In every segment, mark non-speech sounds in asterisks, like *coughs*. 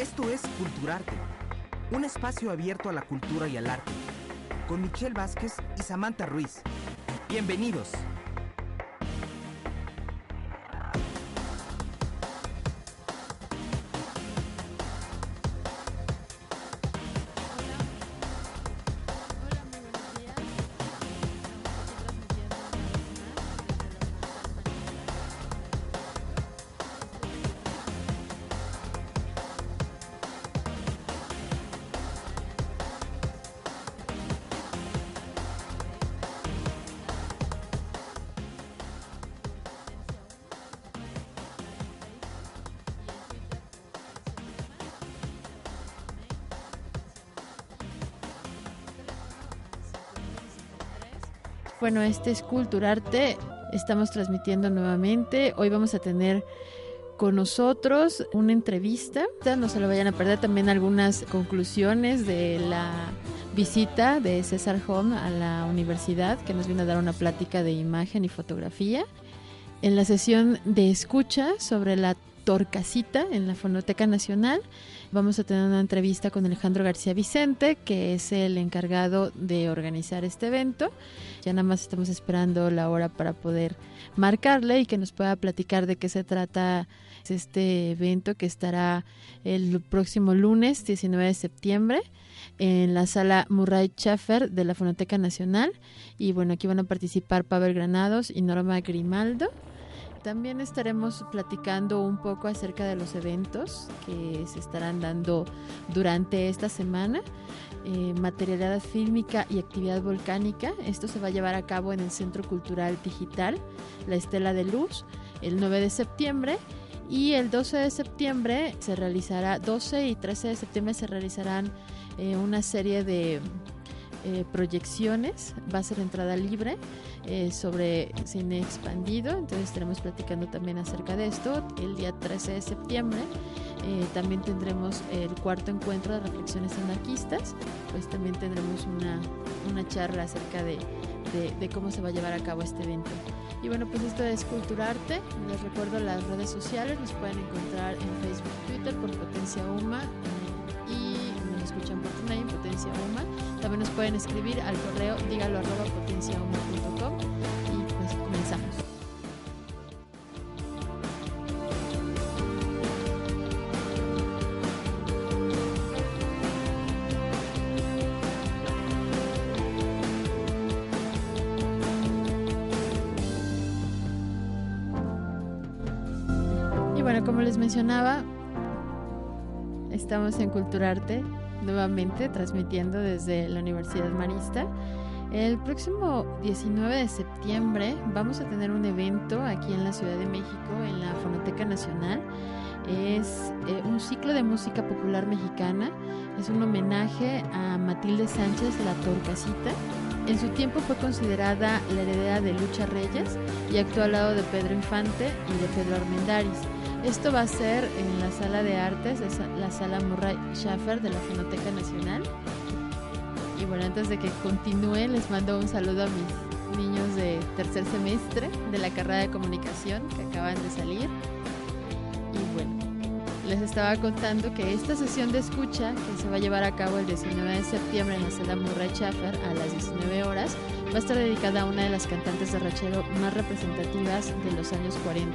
Esto es Culturarte, un espacio abierto a la cultura y al arte, con Michelle Vázquez y Samantha Ruiz. Bienvenidos. Bueno, este es Culturarte. Estamos transmitiendo nuevamente. Hoy vamos a tener con nosotros una entrevista. No se lo vayan a perder también algunas conclusiones de la visita de César Hom a la universidad, que nos vino a dar una plática de imagen y fotografía. En la sesión de escucha sobre la Torcasita en la Fonoteca Nacional, vamos a tener una entrevista con Alejandro García Vicente, que es el encargado de organizar este evento. Ya nada más estamos esperando la hora para poder marcarle y que nos pueda platicar de qué se trata este evento que estará el próximo lunes 19 de septiembre en la sala Murray Schaffer de la Fonoteca Nacional. Y bueno, aquí van a participar Pavel Granados y Norma Grimaldo. También estaremos platicando un poco acerca de los eventos que se estarán dando durante esta semana. Eh, materialidad fílmica y actividad volcánica. Esto se va a llevar a cabo en el Centro Cultural Digital, La Estela de Luz, el 9 de septiembre. Y el 12 de septiembre se realizará, 12 y 13 de septiembre se realizarán eh, una serie de eh, proyecciones. Va a ser entrada libre eh, sobre cine expandido. Entonces estaremos platicando también acerca de esto. El día 13 de septiembre eh, también tendremos el cuarto encuentro de reflexiones anarquistas. Pues también tendremos una, una charla acerca de, de, de cómo se va a llevar a cabo este evento. Y bueno, pues esto es Culturarte. Les recuerdo las redes sociales. Nos pueden encontrar en Facebook, Twitter por Potencia Uma eh, y nos escuchan por Tunay en Potencia Uma. También nos pueden escribir al correo dígalo arroba potenciauma.com y pues comenzamos. Y bueno, como les mencionaba, estamos en Culturarte nuevamente transmitiendo desde la Universidad Marista. El próximo 19 de septiembre vamos a tener un evento aquí en la Ciudad de México, en la Fonoteca Nacional. Es eh, un ciclo de música popular mexicana. Es un homenaje a Matilde Sánchez, la Torcasita. En su tiempo fue considerada la heredera de Lucha Reyes y actuó al lado de Pedro Infante y de Pedro Armendáriz. Esto va a ser en la sala de artes, es la sala Murray Schaffer de la Fonoteca Nacional. Y bueno, antes de que continúe, les mando un saludo a mis niños de tercer semestre de la carrera de comunicación que acaban de salir. Y bueno, les estaba contando que esta sesión de escucha, que se va a llevar a cabo el 19 de septiembre en la sala Murray Schaffer a las 19 horas, va a estar dedicada a una de las cantantes de rachero más representativas de los años 40.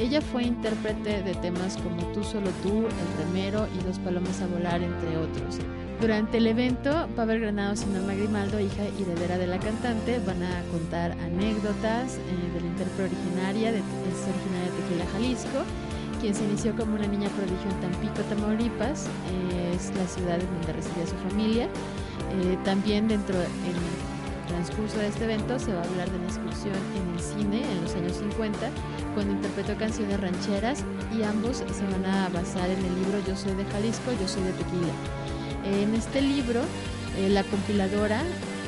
Ella fue intérprete de temas como Tú solo tú, El remero y Dos palomas a volar, entre otros. Durante el evento, Pavel Granados y Norma Grimaldo, hija y heredera de la cantante, van a contar anécdotas eh, de la intérprete originaria, de, es originaria de Tequila, Jalisco, quien se inició como una niña prodigio en Tampico, Tamaulipas, es la ciudad en donde residía su familia. Eh, también dentro del transcurso de este evento se va a hablar de la excursión en el cine en los años 50, cuando interpretó canciones rancheras y ambos se van a basar en el libro Yo soy de Jalisco, yo soy de Tequila. En este libro, eh, la compiladora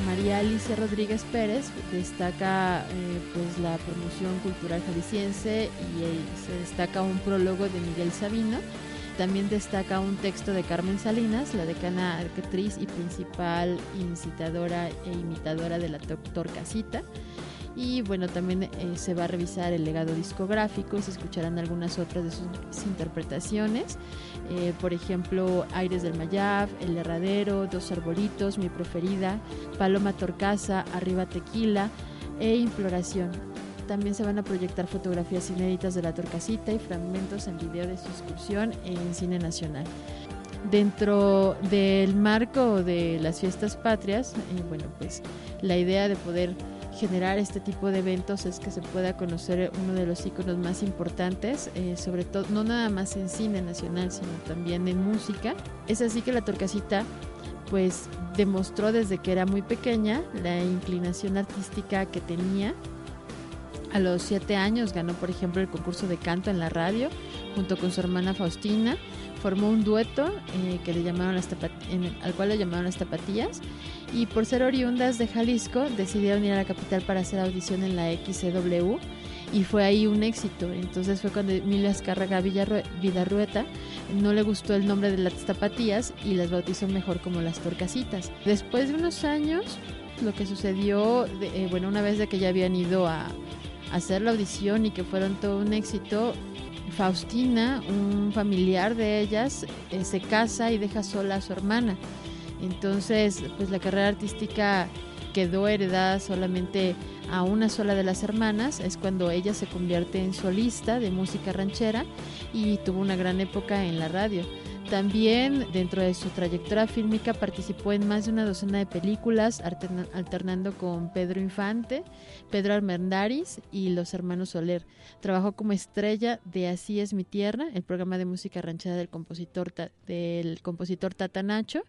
María Alicia Rodríguez Pérez destaca eh, pues la promoción cultural jalisciense y eh, se destaca un prólogo de Miguel Sabino. También destaca un texto de Carmen Salinas, la decana actriz y principal incitadora e imitadora de la Torcasita. Y bueno, también eh, se va a revisar el legado discográfico se escucharán algunas otras de sus interpretaciones. Eh, por ejemplo, Aires del Mayab, El Herradero, Dos Arbolitos, Mi Preferida, Paloma Torcasa, Arriba Tequila e Imploración. También se van a proyectar fotografías inéditas de la Torcasita y fragmentos en video de su en Cine Nacional. Dentro del marco de las fiestas patrias, eh, bueno, pues la idea de poder generar este tipo de eventos es que se pueda conocer uno de los iconos más importantes, eh, sobre todo, no nada más en cine nacional, sino también en música. Es así que la Torcasita pues demostró desde que era muy pequeña la inclinación artística que tenía. A los siete años ganó, por ejemplo, el concurso de canto en la radio junto con su hermana Faustina formó un dueto eh, que le llamaron las al cual le llamaron las tapatías y por ser oriundas de Jalisco decidieron ir a la capital para hacer audición en la XCW y fue ahí un éxito. Entonces fue cuando Emilia Azcárraga Vidarrueta no le gustó el nombre de las tapatías y las bautizó mejor como las torcasitas. Después de unos años, lo que sucedió, eh, bueno, una vez de que ya habían ido a hacer la audición y que fueron todo un éxito, Faustina, un familiar de ellas, eh, se casa y deja sola a su hermana. Entonces, pues la carrera artística quedó heredada solamente a una sola de las hermanas, es cuando ella se convierte en solista de música ranchera y tuvo una gran época en la radio. También dentro de su trayectoria fílmica participó en más de una docena de películas, alternando con Pedro Infante, Pedro Armendáriz y los hermanos Soler. Trabajó como estrella de Así es mi tierra, el programa de música ranchera del compositor, del compositor Tata Nacho.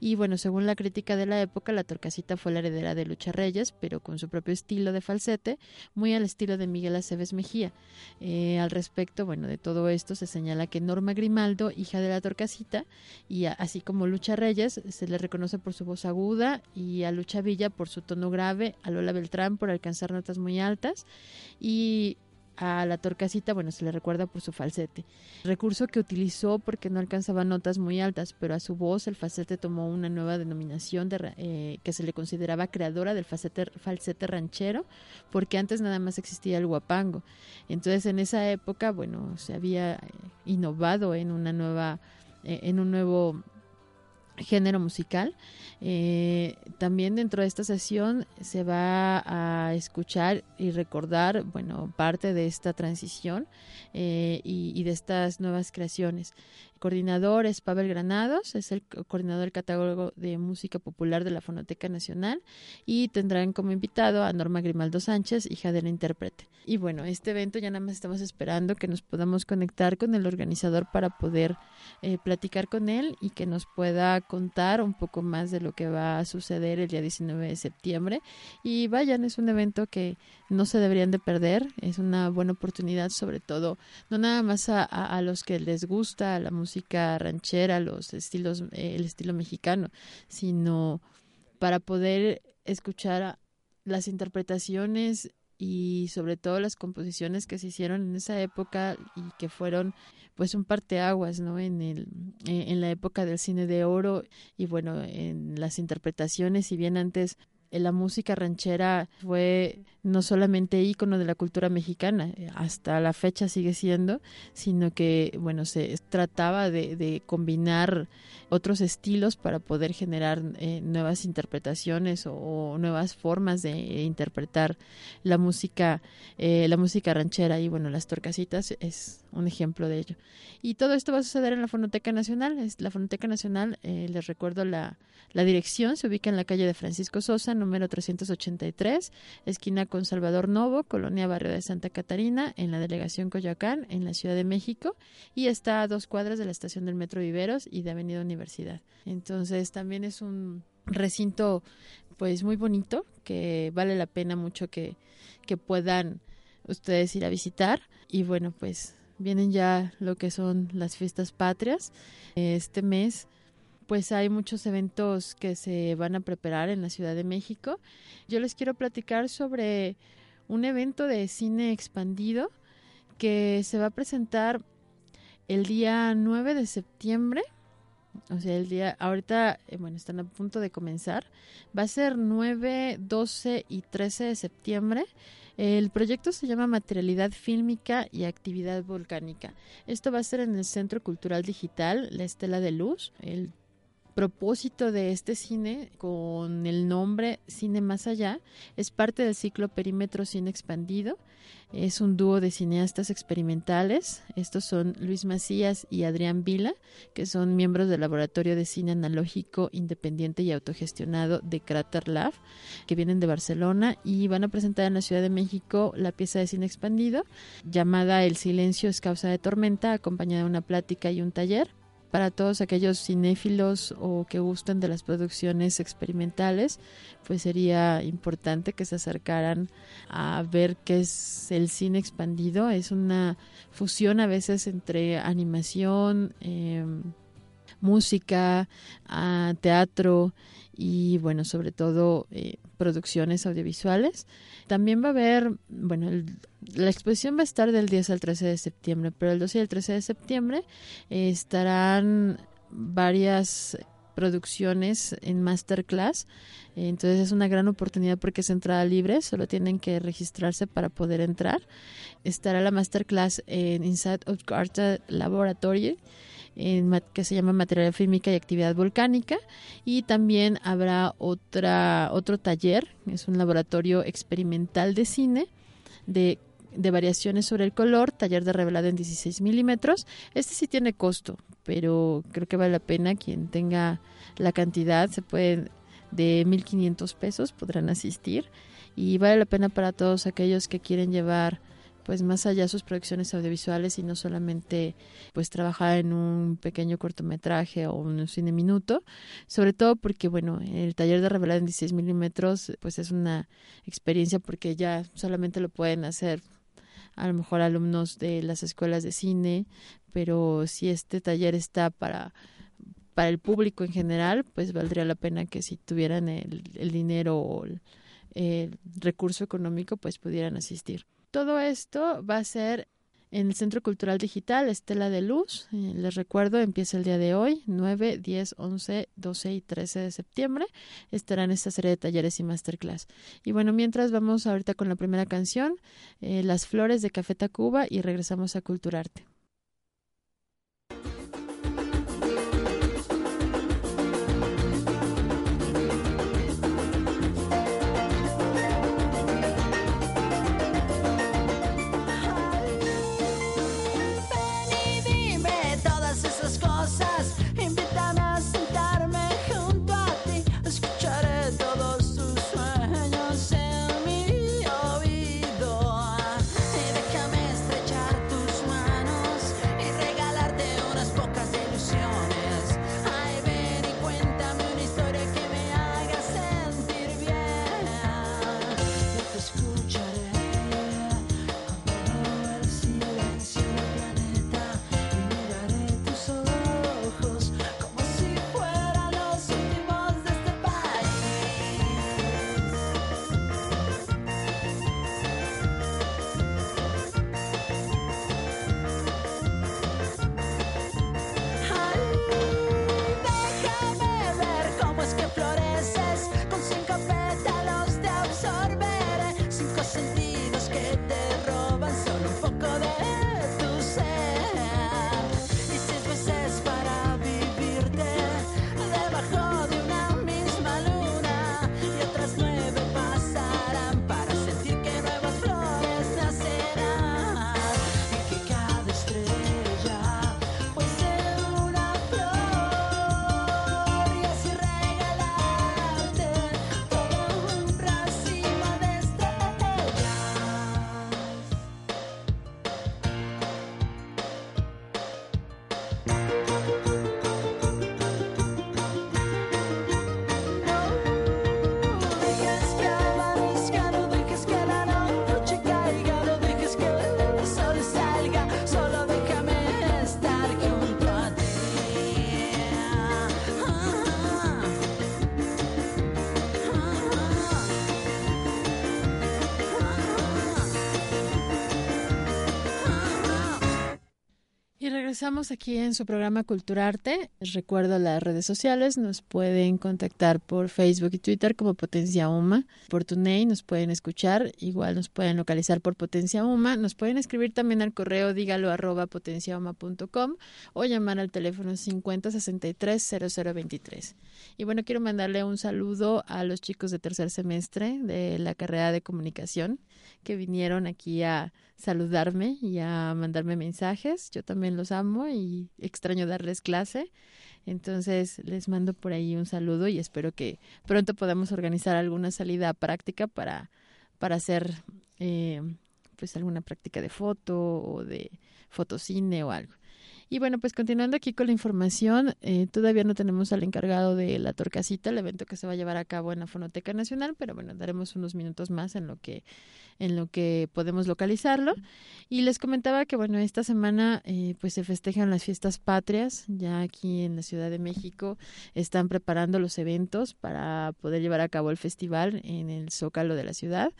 Y bueno, según la crítica de la época, la Torcasita fue la heredera de Lucha Reyes, pero con su propio estilo de falsete, muy al estilo de Miguel Aceves Mejía. Eh, al respecto, bueno, de todo esto se señala que Norma Grimaldo, hija de la Torcasita, casita y así como Lucha Reyes se le reconoce por su voz aguda y a Lucha Villa por su tono grave, a Lola Beltrán por alcanzar notas muy altas y a la torcasita, bueno, se le recuerda por su falsete. Recurso que utilizó porque no alcanzaba notas muy altas, pero a su voz el falsete tomó una nueva denominación de, eh, que se le consideraba creadora del falsete, falsete ranchero, porque antes nada más existía el guapango. Entonces en esa época, bueno, se había eh, innovado en una nueva eh, en un nuevo género musical. Eh, también dentro de esta sesión se va a escuchar y recordar, bueno, parte de esta transición eh, y, de estas nuevas creaciones coordinador es Pavel Granados, es el coordinador del catálogo de música popular de la Fonoteca Nacional y tendrán como invitado a Norma Grimaldo Sánchez, hija de la intérprete. Y bueno, este evento ya nada más estamos esperando que nos podamos conectar con el organizador para poder eh, platicar con él y que nos pueda contar un poco más de lo que va a suceder el día 19 de septiembre. Y vayan, es un evento que no se deberían de perder, es una buena oportunidad sobre todo, no nada más a, a los que les gusta la música, música ranchera, los estilos, eh, el estilo mexicano, sino para poder escuchar las interpretaciones y sobre todo las composiciones que se hicieron en esa época y que fueron pues un parteaguas no en el eh, en la época del cine de oro y bueno en las interpretaciones si bien antes la música ranchera fue no solamente ícono de la cultura mexicana, hasta la fecha sigue siendo, sino que, bueno, se trataba de, de combinar otros estilos para poder generar eh, nuevas interpretaciones o, nuevas formas de interpretar la música, eh, la música ranchera y, bueno, las torcasitas es un ejemplo de ello. Y todo esto va a suceder en la Fonoteca Nacional. La Fonoteca Nacional, eh, les recuerdo la, la dirección, se ubica en la calle de Francisco Sosa, número 383, esquina con Salvador Novo, Colonia Barrio de Santa Catarina, en la delegación Coyoacán, en la Ciudad de México, y está a dos cuadras de la estación del Metro Viveros y de Avenida Universidad. Entonces también es un recinto pues muy bonito que vale la pena mucho que, que puedan ustedes ir a visitar y bueno pues vienen ya lo que son las fiestas patrias este mes pues hay muchos eventos que se van a preparar en la Ciudad de México. Yo les quiero platicar sobre un evento de cine expandido que se va a presentar el día 9 de septiembre. O sea, el día, ahorita, eh, bueno, están a punto de comenzar. Va a ser 9, 12 y 13 de septiembre. El proyecto se llama Materialidad Fílmica y Actividad Volcánica. Esto va a ser en el Centro Cultural Digital, La Estela de Luz, el propósito de este cine con el nombre Cine Más Allá es parte del ciclo Perímetro Cine Expandido. Es un dúo de cineastas experimentales. Estos son Luis Macías y Adrián Vila, que son miembros del Laboratorio de Cine Analógico Independiente y Autogestionado de Crater Lab, que vienen de Barcelona y van a presentar en la Ciudad de México la pieza de cine expandido llamada El silencio es causa de tormenta, acompañada de una plática y un taller para todos aquellos cinéfilos o que gusten de las producciones experimentales, pues sería importante que se acercaran a ver qué es el cine expandido. Es una fusión a veces entre animación, em, música, ah, teatro y bueno, sobre todo eh, producciones audiovisuales. También va a haber, bueno, la exposición va a estar del 10 al 13 de septiembre, pero el 12 y el 13 de septiembre estarán varias producciones en masterclass. Entonces es una gran oportunidad porque es entrada libre, solo tienen que registrarse para poder entrar. Estará la masterclass en Inside of Carta Laboratory que se llama Material Fílmica y Actividad Volcánica. Y también habrá otra, otro taller, es un laboratorio experimental de cine de, de variaciones sobre el color, taller de revelado en 16 milímetros. Este sí tiene costo, pero creo que vale la pena quien tenga la cantidad, se puede de 1.500 pesos podrán asistir y vale la pena para todos aquellos que quieren llevar pues más allá de sus producciones audiovisuales y no solamente pues trabajar en un pequeño cortometraje o un cine minuto, sobre todo porque bueno, el taller de revelar en 16 milímetros pues es una experiencia porque ya solamente lo pueden hacer a lo mejor alumnos de las escuelas de cine, pero si este taller está para para el público en general, pues valdría la pena que si tuvieran el, el dinero o el, el recurso económico, pues pudieran asistir. Todo esto va a ser en el Centro Cultural Digital Estela de Luz. Eh, les recuerdo, empieza el día de hoy, 9, 10, 11, 12 y 13 de septiembre. Estarán esta serie de talleres y masterclass. Y bueno, mientras vamos ahorita con la primera canción, eh, Las Flores de Café Tacuba y regresamos a Culturarte. Regresamos aquí en su programa Culturarte. Les recuerdo las redes sociales, nos pueden contactar por Facebook y Twitter como Potencia Uma, por TuneIn nos pueden escuchar, igual nos pueden localizar por Potencia Uma, nos pueden escribir también al correo dígalo arroba potenciauma.com o llamar al teléfono 5063 0023. Y bueno, quiero mandarle un saludo a los chicos de tercer semestre de la carrera de comunicación que vinieron aquí a saludarme y a mandarme mensajes. Yo también los amo y extraño darles clase. Entonces les mando por ahí un saludo y espero que pronto podamos organizar alguna salida práctica para, para hacer eh, pues alguna práctica de foto o de fotocine o algo. Y bueno, pues continuando aquí con la información, eh, todavía no tenemos al encargado de la Torcasita, el evento que se va a llevar a cabo en la Fonoteca Nacional, pero bueno, daremos unos minutos más en lo que en lo que podemos localizarlo. Y les comentaba que bueno, esta semana eh, pues se festejan las fiestas patrias, ya aquí en la Ciudad de México están preparando los eventos para poder llevar a cabo el festival en el Zócalo de la ciudad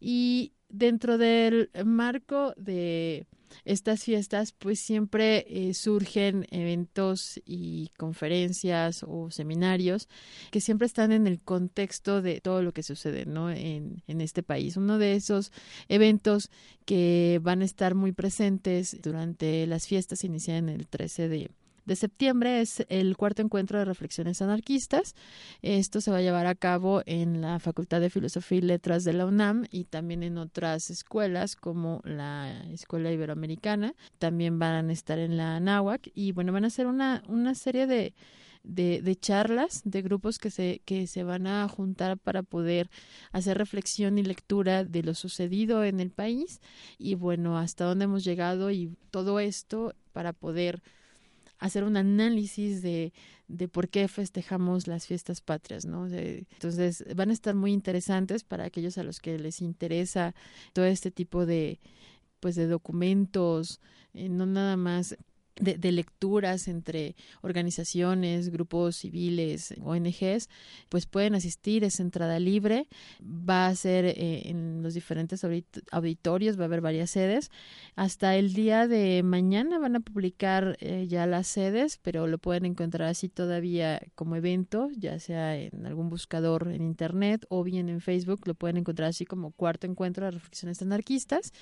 y dentro del marco de estas fiestas pues siempre eh, surgen eventos y conferencias o seminarios que siempre están en el contexto de todo lo que sucede ¿no? en, en este país. Uno de esos eventos que van a estar muy presentes durante las fiestas inician el 13 de de septiembre es el cuarto encuentro de reflexiones anarquistas. Esto se va a llevar a cabo en la Facultad de Filosofía y Letras de la UNAM y también en otras escuelas como la Escuela Iberoamericana. También van a estar en la NAWAC y bueno, van a ser una, una serie de, de, de, charlas de grupos que se, que se van a juntar para poder hacer reflexión y lectura de lo sucedido en el país y bueno, hasta dónde hemos llegado y todo esto para poder hacer un análisis de, de por qué festejamos las fiestas patrias, ¿no? entonces van a estar muy interesantes para aquellos a los que les interesa todo este tipo de pues de documentos, eh, no nada más de, lecturas entre organizaciones, grupos civiles, ONGs, pues pueden asistir, es entrada libre, va a ser eh, en los diferentes auditorios, va a haber varias sedes. Hasta el día de mañana van a publicar eh, ya las sedes, pero lo pueden encontrar así todavía como evento, ya sea en algún buscador en internet o bien en Facebook, lo pueden encontrar así como cuarto encuentro de reflexiones anarquistas.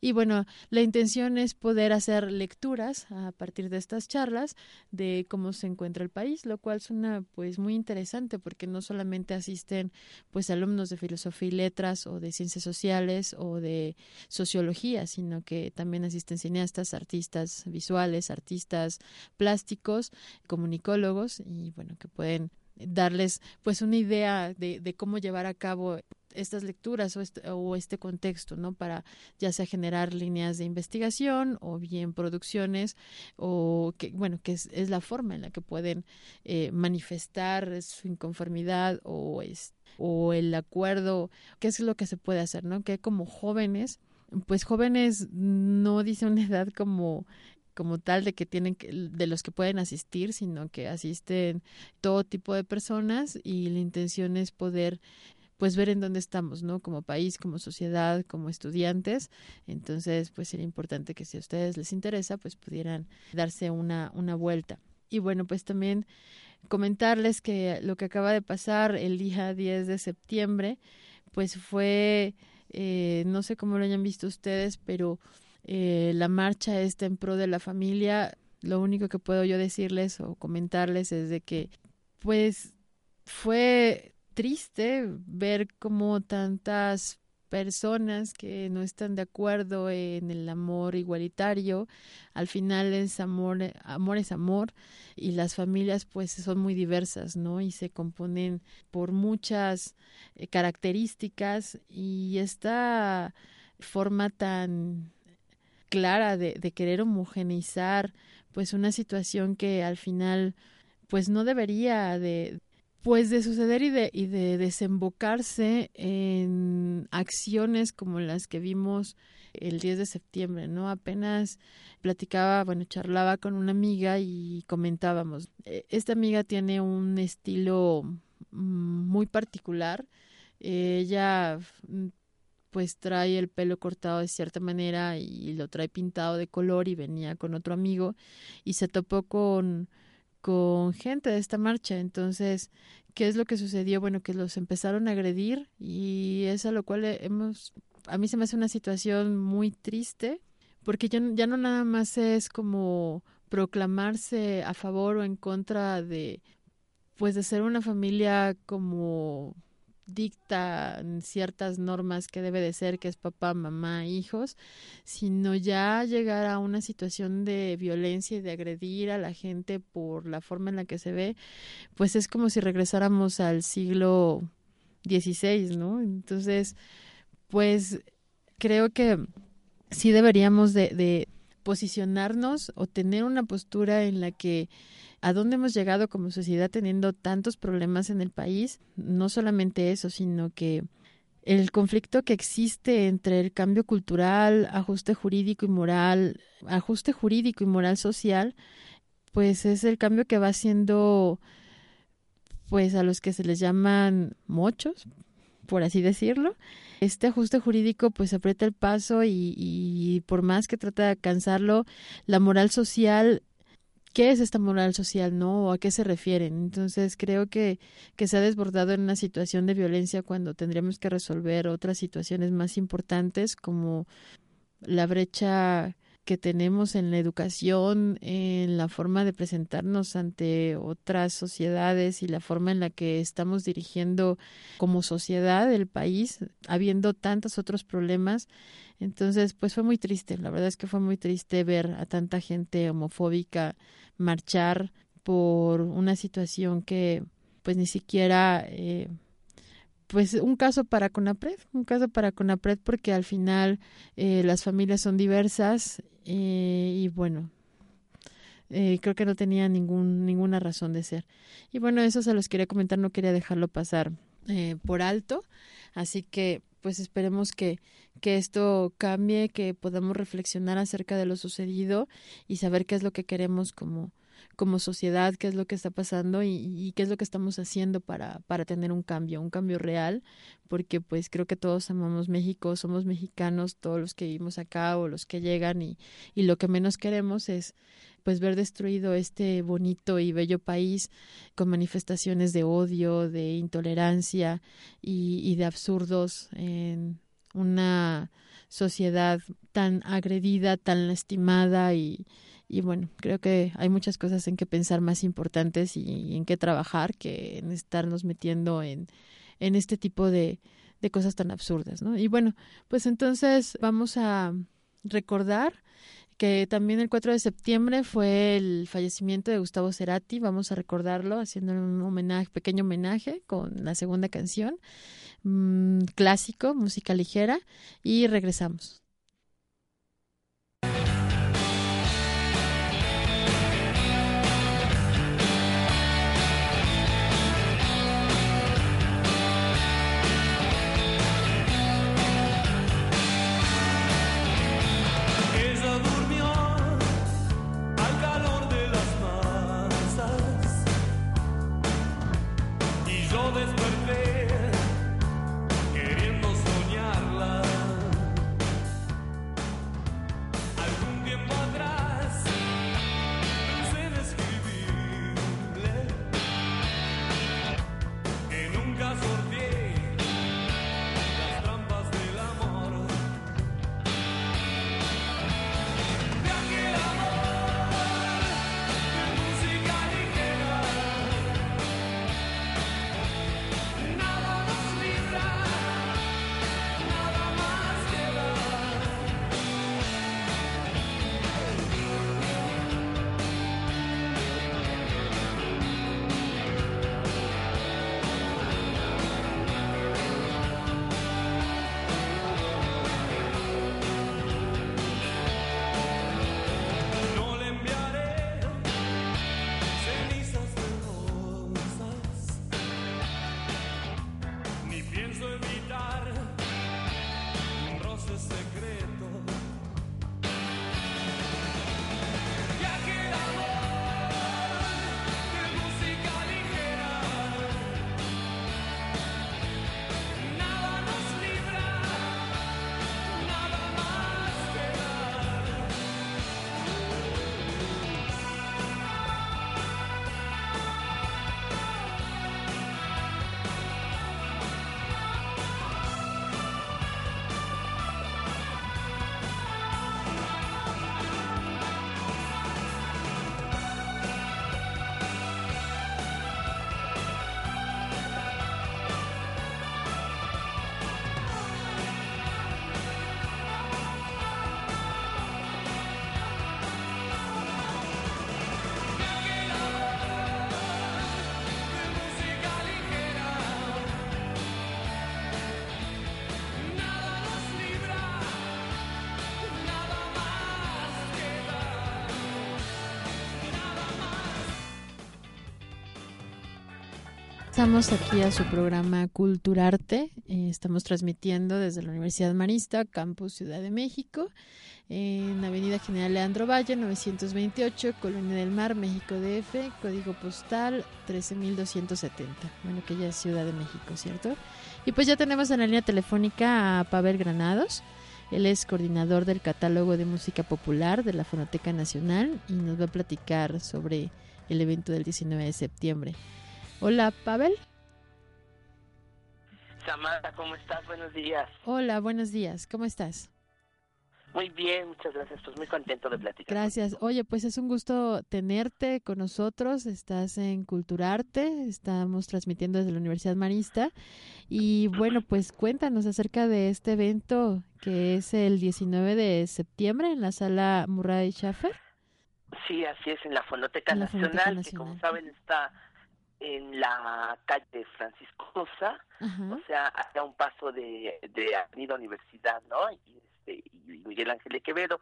Y bueno, la intención es poder hacer lecturas partir de estas charlas de cómo se encuentra el país, lo cual suena pues muy interesante porque no solamente asisten pues alumnos de filosofía y letras o de ciencias sociales o de sociología, sino que también asisten cineastas, artistas visuales, artistas plásticos, comunicólogos y bueno, que pueden darles pues una idea de, de cómo llevar a cabo estas lecturas o este, o este contexto, ¿no? Para ya sea generar líneas de investigación o bien producciones o que, bueno, que es, la forma en la que pueden eh, manifestar su inconformidad o, es, o el acuerdo, qué es lo que se puede hacer, ¿no? Que como jóvenes, pues jóvenes no dice una edad como como tal de que tienen que, de los que pueden asistir, sino que asisten todo tipo de personas y la intención es poder pues ver en dónde estamos, ¿no? Como país, como sociedad, como estudiantes. Entonces, pues sería importante que si a ustedes les interesa, pues pudieran darse una, una vuelta. Y bueno, pues también comentarles que lo que acaba de pasar el día 10 de septiembre, pues fue, eh, no sé cómo lo hayan visto ustedes, pero eh, la marcha está en pro de la familia. Lo único que puedo yo decirles o comentarles es de que, pues, fue triste ver cómo tantas personas que no están de acuerdo en el amor igualitario, al final es amor, amor es amor y las familias pues son muy diversas, ¿no? Y se componen por muchas eh, características y esta forma tan clara de, querer homogeneizar pues una situación que al final pues no debería de pues de suceder y de, y de desembocarse en acciones como las que vimos el 10 de septiembre, ¿no? Apenas platicaba, bueno, charlaba con una amiga y comentábamos, e, esta amiga tiene un estilo mm, muy particular, ella pues trae el pelo cortado de cierta manera y lo trae pintado de color y venía con otro amigo y se topó con con gente de esta marcha. Entonces, ¿qué es lo que sucedió? Bueno, que los empezaron a agredir y es a lo cual hemos, a mí se me hace una situación muy triste porque ya, ya no nada más es como proclamarse a favor o en contra de, pues de ser una familia como dicta ciertas normas que debe de ser, que es papá, mamá, hijos, sino ya llegar a una situación de violencia y de agredir a la gente por la forma en la que se ve, pues es como si regresáramos al siglo XVI, ¿no? Entonces, pues creo que sí deberíamos de, de posicionarnos o tener una postura en la que a dónde hemos llegado como sociedad teniendo tantos problemas en el país, no solamente eso, sino que el conflicto que existe entre el cambio cultural, ajuste jurídico y moral, ajuste jurídico y moral social, pues es el cambio que va haciendo pues a los que se les llaman mochos, por así decirlo. Este ajuste jurídico pues aprieta el paso y, por más que trata de alcanzarlo, la moral social qué es esta moral social, ¿no? ¿O a qué se refieren? Entonces creo que, que se ha desbordado en una situación de violencia cuando tendríamos que resolver otras situaciones más importantes como la brecha que tenemos en la educación, en la forma de presentarnos ante otras sociedades y la forma en la que estamos dirigiendo como sociedad el país, habiendo tantos otros problemas. Entonces, pues fue muy triste, la verdad es que fue muy triste ver a tanta gente homofóbica marchar por una situación que pues ni siquiera eh, pues un caso para Conapred, un caso para Conapred porque al final eh, las familias son diversas eh, y bueno, eh, creo que no tenía ningún, ninguna razón de ser. Y bueno, eso se los quería comentar, no quería dejarlo pasar eh, por alto, así que pues esperemos que, que esto cambie, que podamos reflexionar acerca de lo sucedido y saber qué es lo que queremos como, como sociedad, qué es lo que está pasando y, y, qué es lo que estamos haciendo para, para tener un cambio, un cambio real, porque pues creo que todos amamos México, somos mexicanos, todos los que vivimos acá o los que llegan y, y lo que menos queremos es pues ver destruido este bonito y bello país con manifestaciones de odio, de intolerancia y, y de absurdos en una sociedad tan agredida, tan lastimada y, y bueno, creo que hay muchas cosas en que pensar más importantes y, en qué trabajar que en estarnos metiendo en, en este tipo de, de cosas tan absurdas, ¿no? Y bueno, pues entonces vamos a recordar que también el 4 de septiembre fue el fallecimiento de Gustavo Cerati, vamos a recordarlo haciendo un homenaje, pequeño homenaje con la segunda canción, mmm, clásico, música ligera y regresamos. Estamos aquí a su programa Culturarte. Eh, estamos transmitiendo desde la Universidad Marista, Campus Ciudad de México, en Avenida General Leandro Valle, 928, Colonia del Mar, México DF, código postal 13270. Bueno, que ya es Ciudad de México, ¿cierto? Y pues ya tenemos en la línea telefónica a Pavel Granados. Él es coordinador del catálogo de música popular de la Fonoteca Nacional y nos va a platicar sobre el evento del 19 de septiembre. Hola, Pavel. Samantha, ¿cómo estás? Buenos días. Hola, buenos días. ¿Cómo estás? Muy bien, muchas gracias. Pues muy contento de platicar. Gracias. Oye, pues es un gusto tenerte con nosotros. Estás en Culturarte, estamos transmitiendo desde la Universidad Marista. Y bueno, pues cuéntanos acerca de este evento que es el 19 de septiembre en la sala Murray Schaffer. Sí, así es, en la Fonoteca, En la Nacional, Fonoteca que como Nacional. saben está en la calle Francisco Sosa, Ajá. o sea, a un paso de, de Avenida Universidad, ¿no? Y, este, y Miguel Ángel de Quevedo.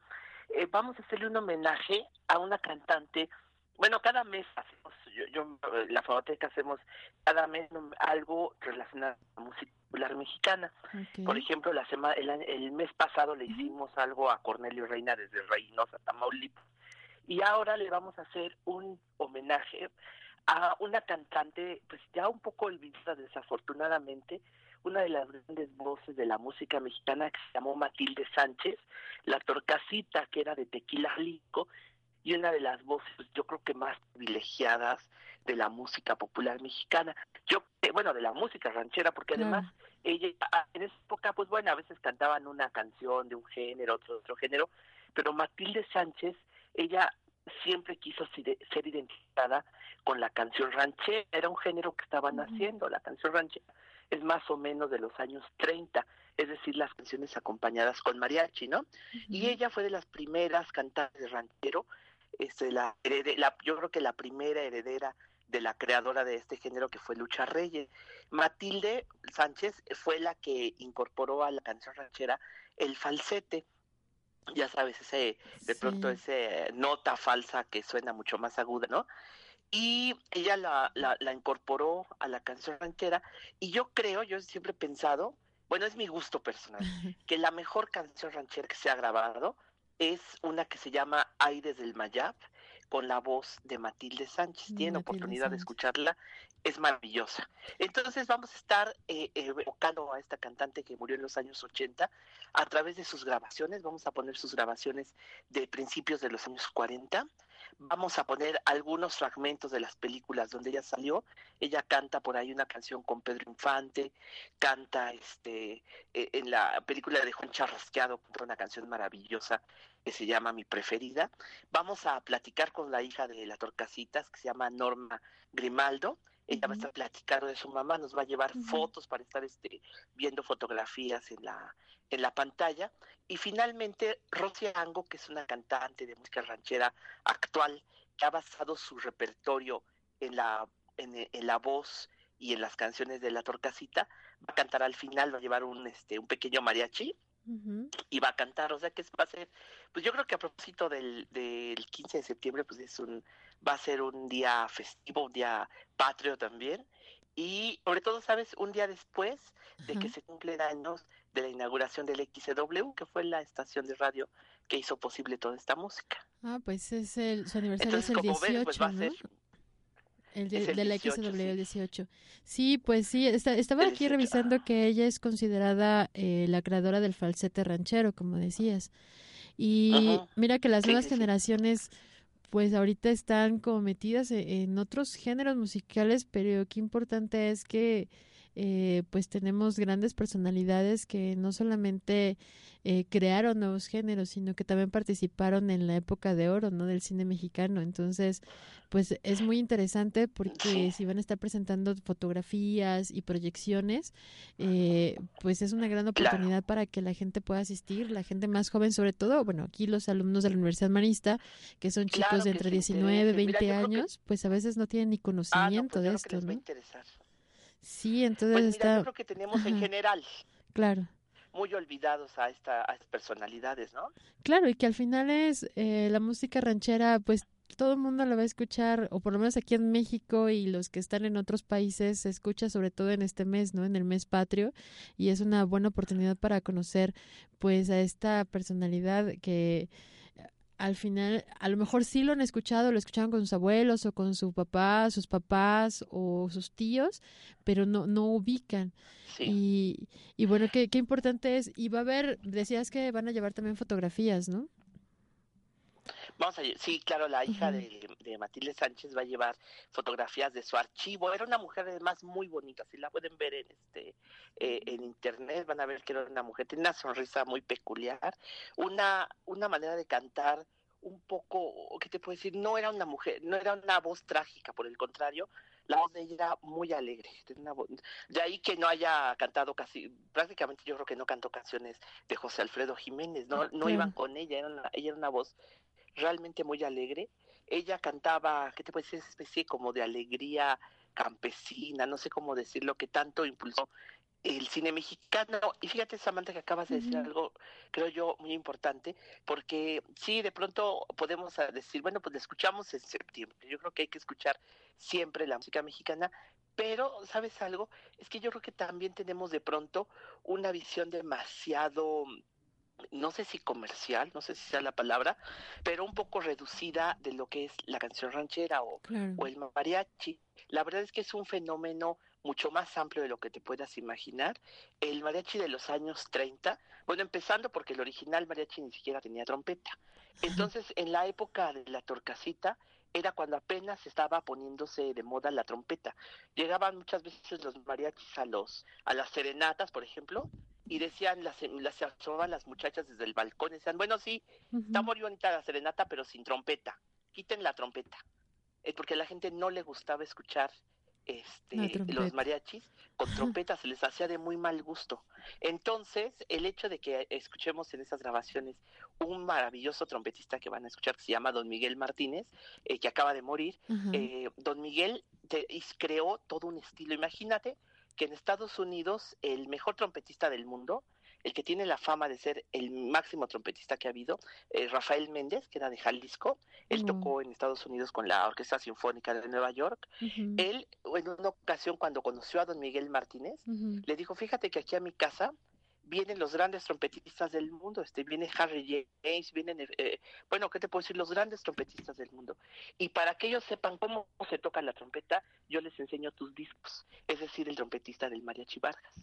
Eh, vamos a hacerle un homenaje a una cantante. Bueno, cada mes hacemos, yo, yo eh, la Fonoteca hacemos cada mes algo relacionado a la música popular mexicana. Por ejemplo, la semana, el, el mes pasado le hicimos algo a Cornelio Reina desde Reynosa, Tamaulipas. Y ahora le vamos a hacer un homenaje a una cantante, pues ya un poco olvidada desafortunadamente, una de las grandes voces de la música mexicana que se llamó Matilde Sánchez, la torcasita que era de Tequila Jalisco, y una de las voces, pues, yo creo que más privilegiadas de la música popular mexicana. Yo, eh, bueno, de la música ranchera, porque además ella ah, en esa época, pues bueno, a veces cantaban una canción de un género, otro de otro género, pero Matilde Sánchez, ella siempre quiso ser identificada con la canción ranchera, era un género que estaban Ujú. haciendo, la canción ranchera es más o menos de los años 30, es decir, las canciones acompañadas con mariachi, ¿no? Y ella fue de las primeras cantantes de ranchero, este, la, la- yo creo que la primera heredera de la creadora de este género que fue Lucha Reyes. Matilde Sánchez fue la que incorporó a la canción ranchera el falsete. Ya sabes, ese de pronto ese nota falsa que suena mucho más aguda, ¿no? Y ella la, la, la incorporó a la canción ranchera y yo creo, yo siempre he pensado, bueno, es mi gusto personal, *laughs* que la mejor canción ranchera que se ha grabado es una que se llama Aires del Mayab con la voz de Matilde Sánchez. Tienen Matilde oportunidad de escucharla, es maravillosa. Entonces vamos a estar eh, eh, evocando a esta cantante que murió en los años 80 a través de sus grabaciones. Vamos a poner sus grabaciones de principios de los años 40. Vamos a poner algunos fragmentos de las películas donde ella salió. Ella canta por ahí una canción con Pedro Infante, canta este eh, en la película de Juan Charrasqueado, canta una canción maravillosa que se llama Mi Preferida. Vamos a platicar con la hija de la Torcasitas, que se llama Norma Grimaldo. Ella va a estar platicando de su mamá, nos va a llevar fotos para estar este, viendo fotografías en la, en la pantalla. Y finalmente, Rosy Ango, que es una cantante de música ranchera actual, que ha basado su repertorio en la, en, en la voz y en las canciones de la Torcasita, va a cantar al final, va a llevar un, este, un pequeño mariachi y va a cantar, o sea que va a ser, pues yo creo que a propósito del, del 15 de septiembre, pues es un, va a ser un día festivo, un día patrio también, y sobre todo, sabes, un día después de que se cumplen años de la inauguración del XCW, que fue la estación de radio que hizo posible toda esta música. Ah, pues es el, su aniversario Entonces, es el como 18, ves, pues va a ser El de, el de la 18, XW, el sí. 18. Sí, pues sí, está- estaba El aquí 18, revisando que ella es considerada eh, la creadora del falsete ranchero, como decías. Y mira que las Sí, nuevas sí. generaciones, pues ahorita están como metidas e- en otros géneros musicales, pero qué importante es que eh, pues tenemos grandes personalidades que no solamente eh, crearon nuevos géneros, sino que también participaron en la época de oro, ¿no? Del cine mexicano. Entonces, pues es muy interesante porque si van a estar presentando fotografías y proyecciones, eh, pues es una gran Claro. oportunidad para que la gente pueda asistir, la gente más joven sobre todo, bueno, aquí los alumnos de la Universidad Marista, que son chicos Claro de entre se 19, interese. 20 Mira, yo creo que- años, pues a veces no tienen ni Ah, no, conocimiento pues de creo que esto, les va a interesar. Sí, entonces Pues mira, está, yo creo que tenemos en general claro. muy olvidados a, esta, a estas personalidades, ¿no? Claro, y que al final es eh, la música ranchera, pues todo el mundo la va a escuchar, o por lo menos aquí en México y los que están en otros países, se escucha sobre todo en este mes, ¿no? En el mes patrio, y es una buena oportunidad para conocer, pues, a esta personalidad que al final, a lo mejor sí lo han escuchado, lo escuchaban con sus abuelos o con su papá, sus papás o sus tíos, pero no, no ubican. Y, y bueno, qué, qué importante es. Y va a haber, decías que van a llevar también fotografías, ¿no? Vamos a, sí, claro, la hija de, de, Matilde Sánchez va a llevar fotografías de su archivo. Era una mujer además muy bonita, si la pueden ver en este eh, en internet van a ver que era una mujer, tiene una sonrisa muy peculiar, una una manera de cantar un poco, ¿qué te puedo decir? No era una mujer, no era una voz trágica, por el contrario, la voz de ella era muy alegre. de ahí que no haya cantado casi, prácticamente yo creo que no cantó canciones de José Alfredo Jiménez, no, no iban con ella, era ella era una voz realmente muy alegre. Ella cantaba, ¿qué te puede decir? Esa especie como de alegría campesina, no sé cómo decirlo, que tanto impulsó el cine mexicano. Y fíjate, Samantha, que acabas de decir algo, creo yo, muy importante, porque sí, de pronto podemos decir, bueno, pues la escuchamos en septiembre. Yo creo que hay que escuchar siempre la música mexicana, pero, ¿sabes algo? Es que yo creo que también tenemos de pronto una visión demasiado no sé si comercial, no sé si sea la palabra, pero un poco reducida de lo que es la canción ranchera o, o, el mariachi. La verdad es que es un fenómeno mucho más amplio de lo que te puedas imaginar. El mariachi de los años 30, bueno, empezando porque el original mariachi ni siquiera tenía trompeta. Entonces, en la época de la torcasita, era cuando apenas estaba poniéndose de moda la trompeta. Llegaban muchas veces los mariachis a los a las serenatas, por ejemplo, y decían, las, las asomaban las muchachas desde el balcón, y decían, bueno, sí, está muy bonita la serenata, pero sin trompeta, quiten la trompeta, eh, porque a la gente no le gustaba escuchar este, los mariachis con trompeta, se les hacía de muy mal gusto. Entonces, el hecho de que escuchemos en esas grabaciones un maravilloso trompetista que van a escuchar, que se llama Don Miguel Martínez, eh, que acaba de morir, eh, Don Miguel creó todo un estilo, imagínate, que en Estados Unidos el mejor trompetista del mundo, el que tiene la fama de ser el máximo trompetista que ha habido, eh, Rafael Méndez, que era de Jalisco, él tocó en Estados Unidos con la Orquesta Sinfónica de Nueva York. Él, en una ocasión, cuando conoció a don Miguel Martínez, le dijo, fíjate que aquí a mi casa vienen los grandes trompetistas del mundo, este, viene Harry James, vienen, eh, bueno, ¿qué te puedo decir? Los grandes trompetistas del mundo. Y para que ellos sepan cómo se toca la trompeta, yo les enseño tus discos, es decir, el trompetista del Mariachi Vargas.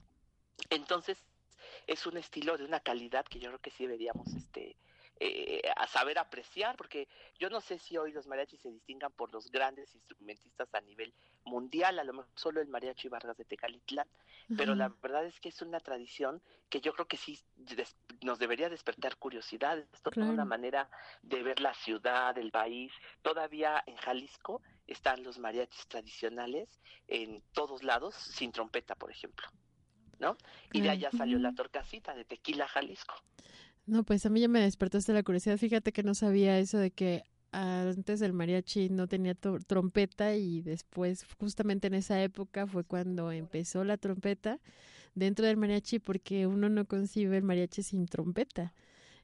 Entonces, es un estilo de una calidad que yo creo que sí deberíamos, este, eh, a saber apreciar, porque yo no sé si hoy los mariachis se distingan por los grandes instrumentistas a nivel mundial, a lo mejor solo el mariachi Vargas de Tecalitlán, pero la verdad es que es una tradición que yo creo que sí nos debería despertar curiosidad, es toda una manera de ver la ciudad, el país, todavía en Jalisco están los mariachis tradicionales en todos lados, sin trompeta, por ejemplo. ¿no? Y de allá salió la torcasita de Tequila, Jalisco. No, pues a mí ya me despertaste la curiosidad. Fíjate que no sabía eso de que antes el mariachi no tenía trompeta y después, justamente en esa época, fue cuando empezó la trompeta dentro del mariachi porque uno no concibe el mariachi sin trompeta.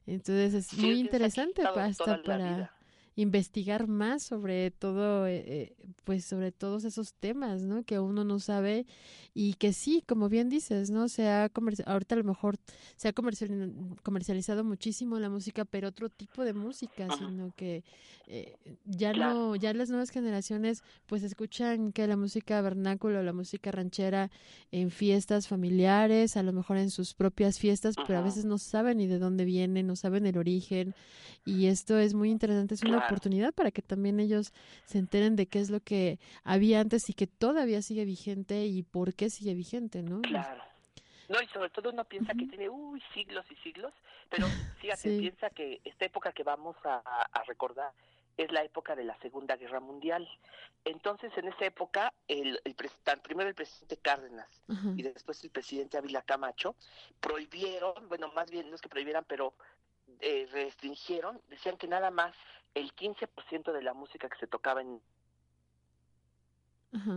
Entonces es muy interesante hasta para investigar más sobre todo, eh, eh, pues sobre todos esos temas, ¿no? Que uno no sabe y que sí, como bien dices, ¿no? Se ha ahorita a lo mejor se ha comercializado muchísimo la música, pero otro tipo de música, sino que eh, ya no, ya las nuevas generaciones pues escuchan que la música vernáculo, la música ranchera en fiestas familiares, a lo mejor en sus propias fiestas, pero a veces no saben ni de dónde viene, no saben el origen y esto es muy interesante, es una oportunidad para que también ellos se enteren de qué es lo que había antes y que todavía sigue vigente y por qué sigue vigente, ¿no? Claro. No, y sobre todo uno piensa que tiene uy, siglos y siglos, pero fíjate, piensa que esta época que vamos a, recordar es la época de la Segunda Guerra Mundial. Entonces, en esa época, el, el primero el presidente Cárdenas y después el presidente Ávila Camacho prohibieron, bueno, más bien no es que prohibieran, pero eh, restringieron, decían que nada más el 15% de la música que se tocaba en... Ajá.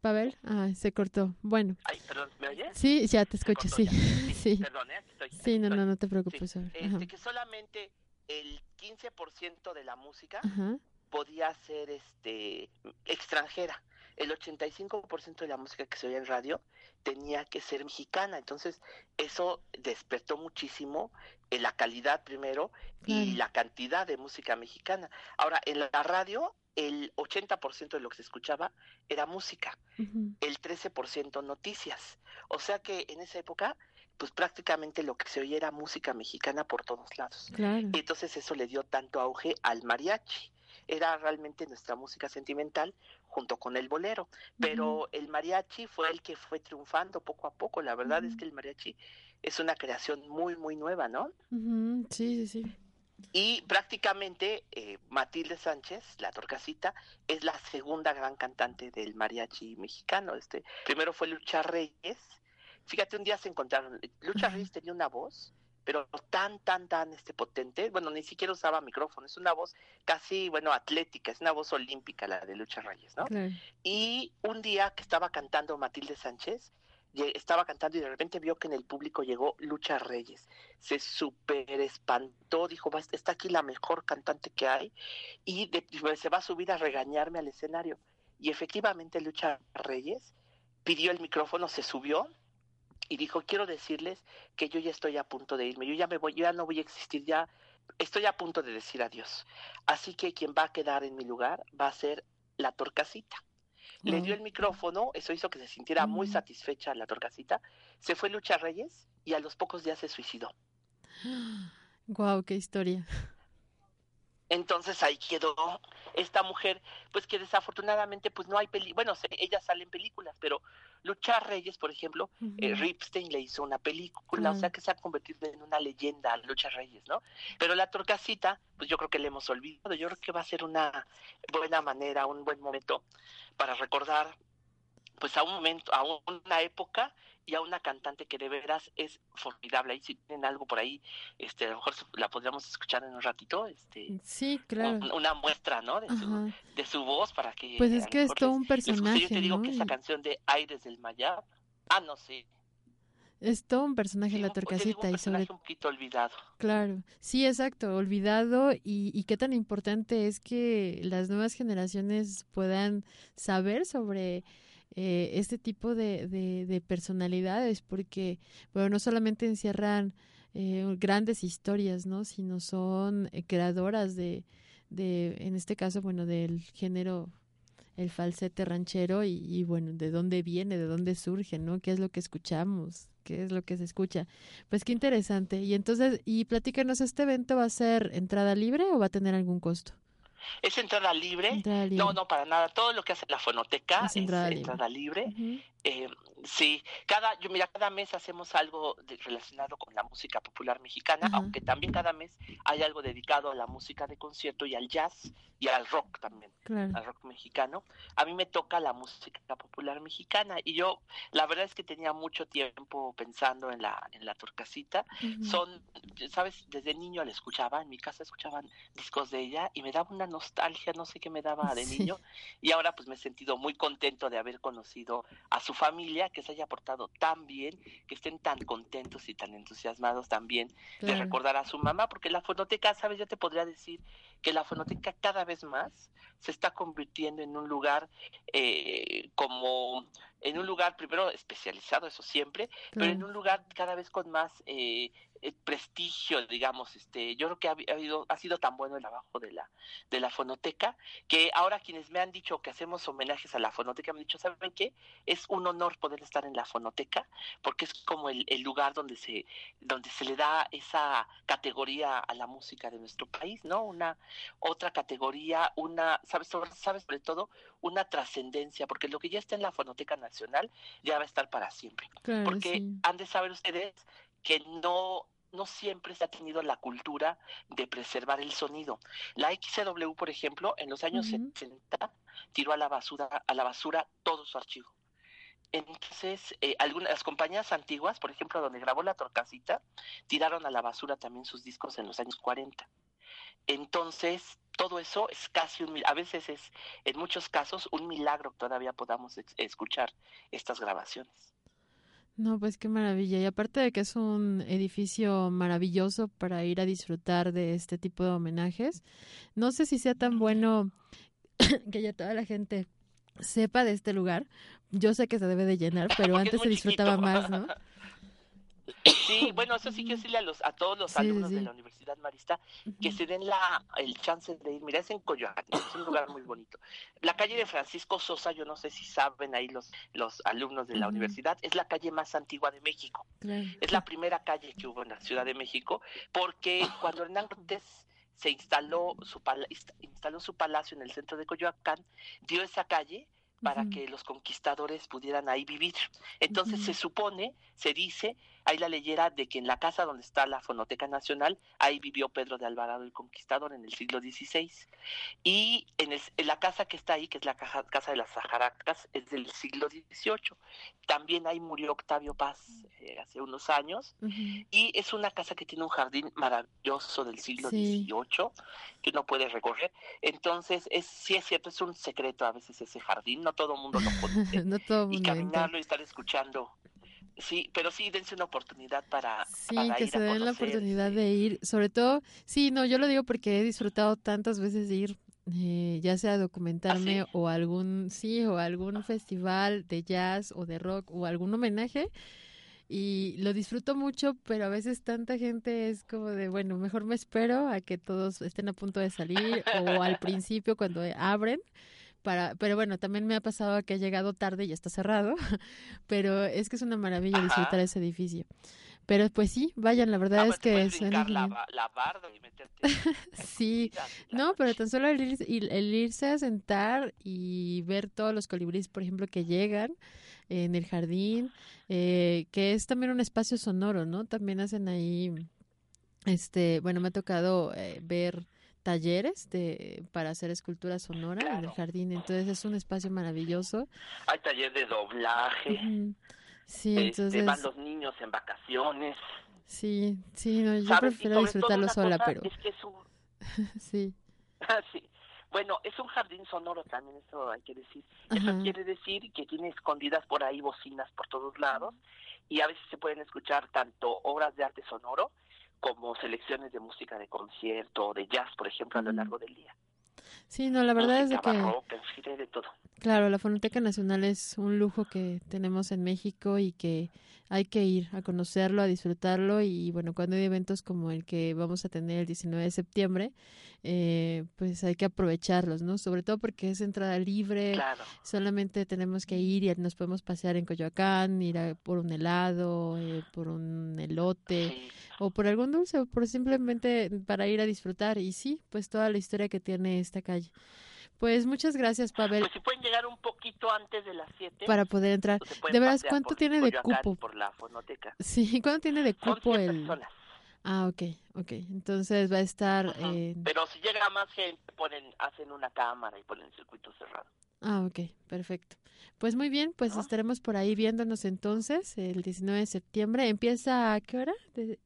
Pavel, ah, se cortó. Bueno. Ay, perdón, ¿me oyes? Sí, ya te escucho, sí. *laughs* sí. Perdón, ¿eh? sí, no, no, no te preocupes. Este, que solamente el 15% de la música Ajá. podía ser este extranjera. El 85% de la música que se oía en radio tenía que ser mexicana. Entonces, eso despertó muchísimo en la calidad primero y la cantidad de música mexicana. Ahora, en la radio, el 80% de lo que se escuchaba era música, el 13% noticias. O sea que en esa época, pues prácticamente lo que se oía era música mexicana por todos lados. Claro. Y entonces eso le dio tanto auge al mariachi. Era realmente nuestra música sentimental junto con el bolero. Pero el mariachi fue el que fue triunfando poco a poco. La verdad es que el mariachi es una creación muy, muy nueva, ¿no? Sí, sí, sí. Y prácticamente eh, Matilde Sánchez, la torcasita, es la segunda gran cantante del mariachi mexicano. Este, primero fue Lucha Reyes. Fíjate, un día se encontraron. Lucha. Reyes tenía una voz, pero tan, tan, tan este, potente. Bueno, ni siquiera usaba micrófono. Es una voz casi, bueno, atlética. Es una voz olímpica la de Lucha Reyes, ¿no? Y un día que estaba cantando Matilde Sánchez, estaba cantando y de repente vio que en el público llegó Lucha Reyes. Se súper espantó, dijo, "Va, está aquí la mejor cantante que hay y de- pues, se va a subir a regañarme al escenario. Y efectivamente Lucha Reyes pidió el micrófono, se subió y dijo, quiero decirles que yo ya estoy a punto de irme, yo ya me voy, yo ya no voy a existir, ya estoy a punto de decir adiós. Así que quien va a quedar en mi lugar va a ser la torcasita. Le dio el micrófono, eso hizo que se sintiera muy satisfecha la torcasita. Se fue Lucha Reyes y a los pocos días se suicidó. *gasps* Wow, qué historia. Entonces ahí quedó esta mujer, pues que desafortunadamente pues no hay peli, bueno, se- ella sale en películas, pero Lucha Reyes, por ejemplo, eh. Ripstein le hizo una película, o sea que se ha convertido en una leyenda Lucha Reyes, ¿no? Pero la torcasita, pues yo creo que le hemos olvidado, yo creo que va a ser una buena manera, un buen momento para recordar pues a un momento, a una época y a una cantante que de veras es formidable. Ahí si tienen algo por ahí, este, a lo mejor la podríamos escuchar en un ratito, este, Sí, claro. un- una muestra, ¿no? De su, de su voz para que Pues es que es todo les- un personaje, Yo te digo ¿no? que esa canción de Aires del Mayab, ah, no sé. Es todo un personaje Sí, la digo, torcasita un y sobre un poquito olvidado. Claro, sí, exacto, olvidado y, y qué tan importante es que las nuevas generaciones puedan saber sobre eh, este tipo de, de, de personalidades, porque, bueno, no solamente encierran eh, grandes historias, ¿no? Sino son eh, creadoras de, de, en este caso, bueno, del género el falsete ranchero y, y bueno, de dónde viene, de dónde surge, ¿no? ¿Qué es lo que escuchamos? ¿Qué es lo que se escucha? Pues qué interesante. Y entonces, y platícanos, ¿este evento va a ser entrada libre o va a tener algún costo? ¿Es entrada libre? Entrada libre. No, no, para nada. Todo lo que hace la fonoteca Es es entrada entrada, libre. Eh, sí, cada, yo mira, cada mes hacemos algo de- relacionado con la música popular mexicana, aunque también cada mes hay algo dedicado a la música de concierto y al jazz y al rock también, Claro. al rock mexicano. A mí me toca la música popular mexicana y yo, la verdad es que tenía mucho tiempo pensando en la, en la torcasita. Ujú. Son, sabes, desde niño la escuchaba, en mi casa escuchaban discos de ella y me daba una nostalgia, no sé qué me daba de Sí. niño y ahora pues me he sentido muy contento de haber conocido a su familia, que se haya portado tan bien, que estén tan contentos y tan entusiasmados también de recordar a su mamá, porque la fonoteca, sabes, yo te podría decir que la fonoteca cada vez más se está convirtiendo en un lugar eh, como, en un lugar primero especializado, eso siempre, pero en un lugar cada vez con más eh, eh, prestigio, digamos, este, yo creo que ha, ha habido, ha sido tan bueno el trabajo de la, de la fonoteca, que ahora quienes me han dicho que hacemos homenajes a la fonoteca me han dicho, ¿saben qué? Es un honor poder estar en la fonoteca, porque es como el, el lugar donde se, donde se le da esa categoría a la música de nuestro país, ¿no? Una otra categoría, una, sabes, sobre, sabes sobre todo, una trascendencia, porque lo que ya está en la Fonoteca Nacional ya va a estar para siempre Claro, porque sí. han de saber ustedes que no no siempre se ha tenido la cultura de preservar el sonido. La XCW, por ejemplo, en los años Ujú. 70 tiró a la basura a la basura todo su archivo. Entonces, eh, algunas las compañías antiguas, por ejemplo, donde grabó la Torcasita, tiraron a la basura también sus discos en los años 40. Entonces, todo eso es casi un, a veces es, en muchos casos, un milagro que todavía podamos escuchar estas grabaciones. No, pues qué maravilla. Y aparte de que es un edificio maravilloso para ir a disfrutar de este tipo de homenajes, no sé si sea tan bueno *coughs* que ya toda la gente sepa de este lugar. Yo sé que se debe de llenar, *laughs* pero Porque antes se disfrutaba chiquito. más, ¿no? *laughs* Sí, bueno, eso sí que decirle a, los, a todos los Sí, alumnos sí. de la Universidad Marista que se den la, el chance de ir. Mira, es en Coyoacán, es un lugar muy bonito. La calle de Francisco Sosa, yo no sé si saben ahí los, los alumnos de la universidad, es la calle más antigua de México. Claro. Es la primera calle que hubo en la Ciudad de México, porque cuando Hernán Cortés se instaló su, pala- instaló su palacio en el centro de Coyoacán, dio esa calle para que los conquistadores pudieran ahí vivir. Entonces se supone, se dice, hay la leyera de que en la casa donde está la Fonoteca Nacional, ahí vivió Pedro de Alvarado el Conquistador en el siglo XVI. Y en, el- en la casa que está ahí, que es la caja- casa de las Sajaracas, es del siglo XVIII. También ahí murió Octavio Paz eh, hace unos años. Y es una casa que tiene un jardín maravilloso del siglo Sí. XVIII que uno puede recorrer. Entonces, es, sí es cierto, es un secreto a veces ese jardín, no todo el mundo lo *laughs* conoce. no todo y entra. caminarlo y estar escuchando. Sí, pero sí, dense una oportunidad para, Sí, para que ir se a den la oportunidad sí. de ir, sobre todo, sí, no, yo lo digo porque he disfrutado tantas veces de ir, eh, ya sea a documentarme ¿Ah, sí? o algún, sí, o algún festival de jazz o de rock o algún homenaje y lo disfruto mucho, pero a veces tanta gente es como de, bueno, mejor me espero a que todos estén a punto de salir o al *laughs* principio cuando abren. Para, pero bueno, también me ha pasado que he llegado tarde y ya está cerrado, *laughs* pero es que es una maravilla disfrutar Ajá. ese edificio. Pero pues sí, vayan, la verdad Ah, es te que brincar la, la barda y meterte. *laughs* Sí, no, pero tan solo el, irse- el- el irse a sentar y ver todos los colibríes, por ejemplo, que llegan en el jardín, eh, que es también un espacio sonoro, ¿no? También hacen ahí, este, bueno, me ha tocado eh, ver talleres de para hacer escultura sonora en el Claro. jardín, entonces es un espacio maravilloso. Hay taller de doblaje. Sí, este, entonces, van los niños en vacaciones. sí, sí, no, yo ¿sabes? Prefiero disfrutarlo sola, pero Es que es un, *laughs* sí, sí. Bueno, es un jardín sonoro también, eso hay que decir. Eso Ajá. quiere decir que tiene escondidas por ahí bocinas por todos lados y a veces se pueden escuchar tanto obras de arte sonoro como selecciones de música de concierto o de jazz, por ejemplo, a lo Ujú. largo del día. sí, no, la verdad es de música que barroca, de todo. Claro, la Fonoteca Nacional es un lujo que tenemos en México y que hay que ir a conocerlo, a disfrutarlo y bueno, cuando hay eventos como el que vamos a tener el 19 de septiembre, eh, pues hay que aprovecharlos, ¿no? Sobre todo porque es entrada libre, Claro. solamente tenemos que ir y nos podemos pasear en Coyoacán, ir a por un helado, eh, por un elote Sí. O por algún dulce o por simplemente para ir a disfrutar y sí, pues toda la historia que tiene esta calle. Pues muchas gracias, Pavel, Pues si pueden llegar un poquito antes de las 7. para poder entrar. pues De veras, ¿cuánto por tiene de cupo? Por la fonoteca. Sí, *laughs* ¿cuánto tiene de Son cupo 100 el...? personas. Ah, ok, ok. Entonces va a estar. Pero si llega más gente, ponen, hacen una cámara y ponen circuito cerrado. Ah, ok, perfecto. Pues muy bien, pues estaremos por ahí viéndonos entonces el 19 de septiembre. ¿Empieza a qué hora? De-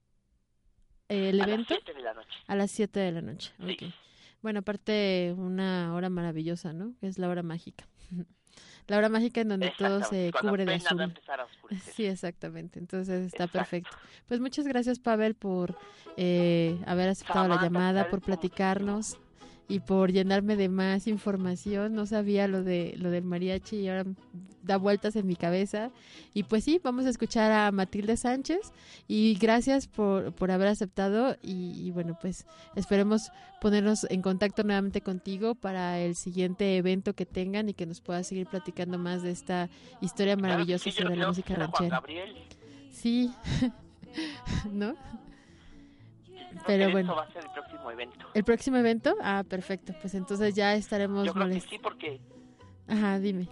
¿El a evento? las 7 de la noche. A las 7 de la noche. Sí. Bueno, aparte una hora maravillosa, ¿no? Que es la hora mágica. *laughs* La hora mágica en donde todo se cubre de azul. a. Sí, exactamente. Entonces está Exacto. perfecto. Pues muchas gracias, Pavel, por eh, haber aceptado la llamada, sabes por platicarnos y por llenarme de más información. No sabía lo de lo del mariachi y ahora da vueltas en mi cabeza. Y pues sí, vamos a escuchar a Matilde Sánchez y gracias por, por haber aceptado y, y bueno, pues esperemos ponernos en contacto nuevamente contigo para el siguiente evento que tengan y que nos puedas seguir platicando más de esta historia Claro maravillosa sí, sobre la música escuchar a Juan ranchera. Gabriel. Sí, *laughs* ¿no? Pero bueno. Eso va a ser el próximo evento. ¿El próximo evento? Ah, perfecto. Pues entonces ya estaremos Yo creo que sí, porque. Ajá, dime.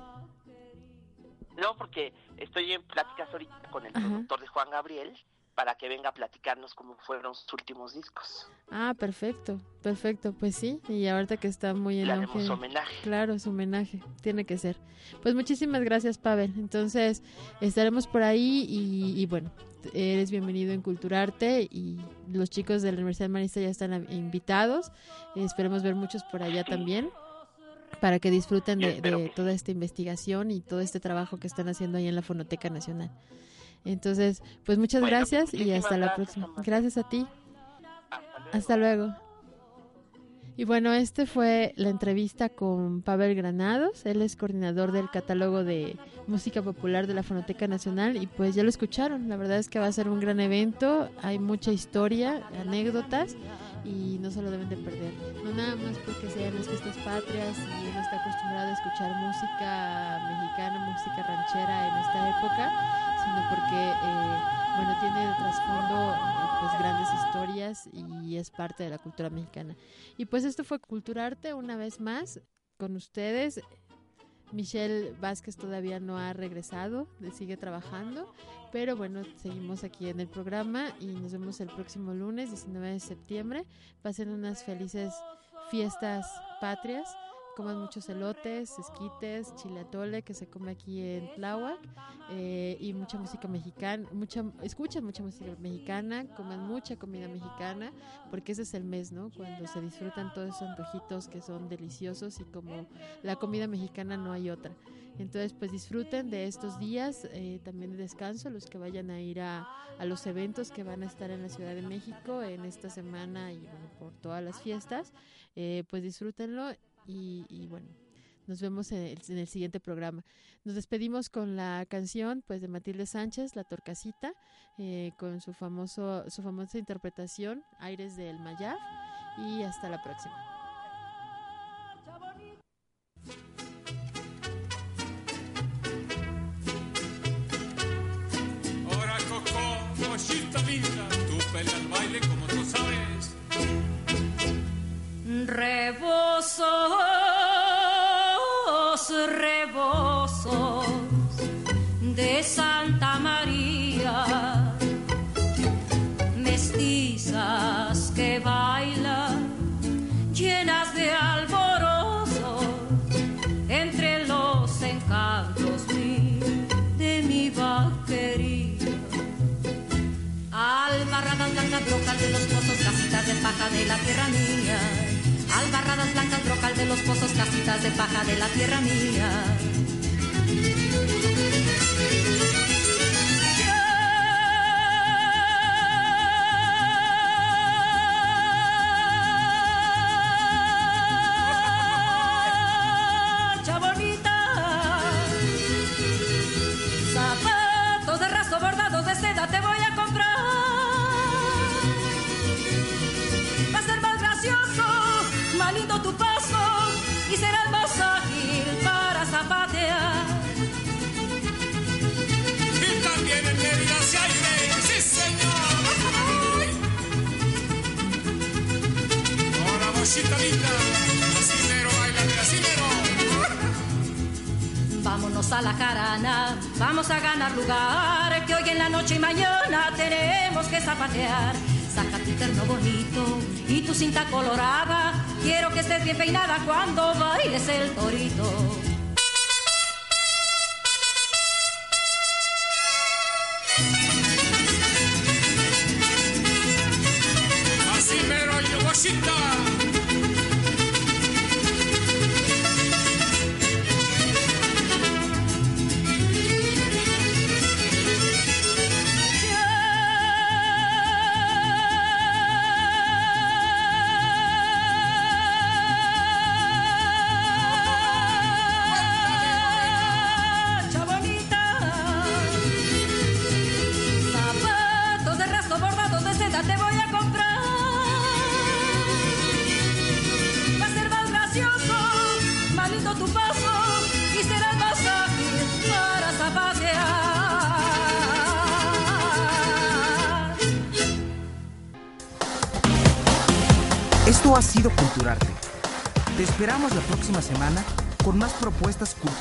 No, porque estoy en pláticas ahorita con el Ajá. productor de Juan Gabriel para que venga a platicarnos cómo fueron sus últimos discos. Ah, perfecto, perfecto. Pues sí, y ahorita que está muy Le en haremos auge. homenaje. Claro, su homenaje, tiene que ser. Pues muchísimas gracias, Pavel. Entonces, estaremos por ahí y, y bueno, eres bienvenido en Culturarte y los chicos de la Universidad Marista ya están invitados. Esperemos ver muchos por allá también para que disfruten de, de toda esta investigación y todo este trabajo que están haciendo ahí en la Fonoteca Nacional. Entonces, pues muchas Bueno, gracias y hasta la próxima. Gracias a ti. Hasta luego. Hasta luego. Y bueno, este fue la entrevista con Pavel Granados. Él es coordinador del catálogo de música popular de la Fonoteca Nacional y pues ya lo escucharon. La verdad es que va a ser un gran evento. Hay mucha historia, anécdotas y no se lo deben de perder. No nada más porque sean las fiestas patrias y uno está acostumbrado a escuchar música mexicana, música ranchera en esta época, sino porque eh, bueno tiene de trasfondo pues grandes historias y es parte de la cultura mexicana. Y pues esto fue Culturarte una vez más con ustedes. Michelle Vázquez todavía no ha regresado, sigue trabajando, pero bueno, seguimos aquí en el programa y nos vemos el próximo lunes 19 de septiembre. Pasen unas felices fiestas patrias, coman muchos elotes, esquites, chile atole que se come aquí en Tláhuac eh, y mucha música mexicana, mucha, escuchan mucha música mexicana, coman mucha comida mexicana, porque ese es el mes, ¿no? Cuando se disfrutan todos esos antojitos que son deliciosos y como la comida mexicana no hay otra. Entonces, pues disfruten de estos días, eh, también de descanso, los que vayan a ir a, a los eventos que van a estar en la Ciudad de México en esta semana y bueno, por todas las fiestas, eh, pues disfrútenlo y, y bueno, nos vemos en el, en el siguiente programa. Nos despedimos con la canción pues de Matilde Sánchez, La Torcasita, eh, con su famoso su famosa interpretación Aires del Mayab y hasta la próxima. Ahora Coco, cosita linda, tú pela el baile como tú sabes. Rebosos, de Santa María, mestizas que bailan llenas de alborozo entre los encantos de mi vaquería. Albarradas blancas, brocal de los pozos, casitas de paja de la tierra mía. Albarradas blancas, brocal de los pozos, casitas de paja de la tierra mía. Manito tu paso y serás más ágil para zapatear. Y también en Mérida se aire, sí señor. Ahora cosita linda, baila de asimero. Vámonos a la jarana, vamos a ganar lugar, que hoy en la noche y mañana tenemos que zapatear. Saca tu terno bonito y tu cinta colorada, quiero que estés bien peinada cuando bailes el torito.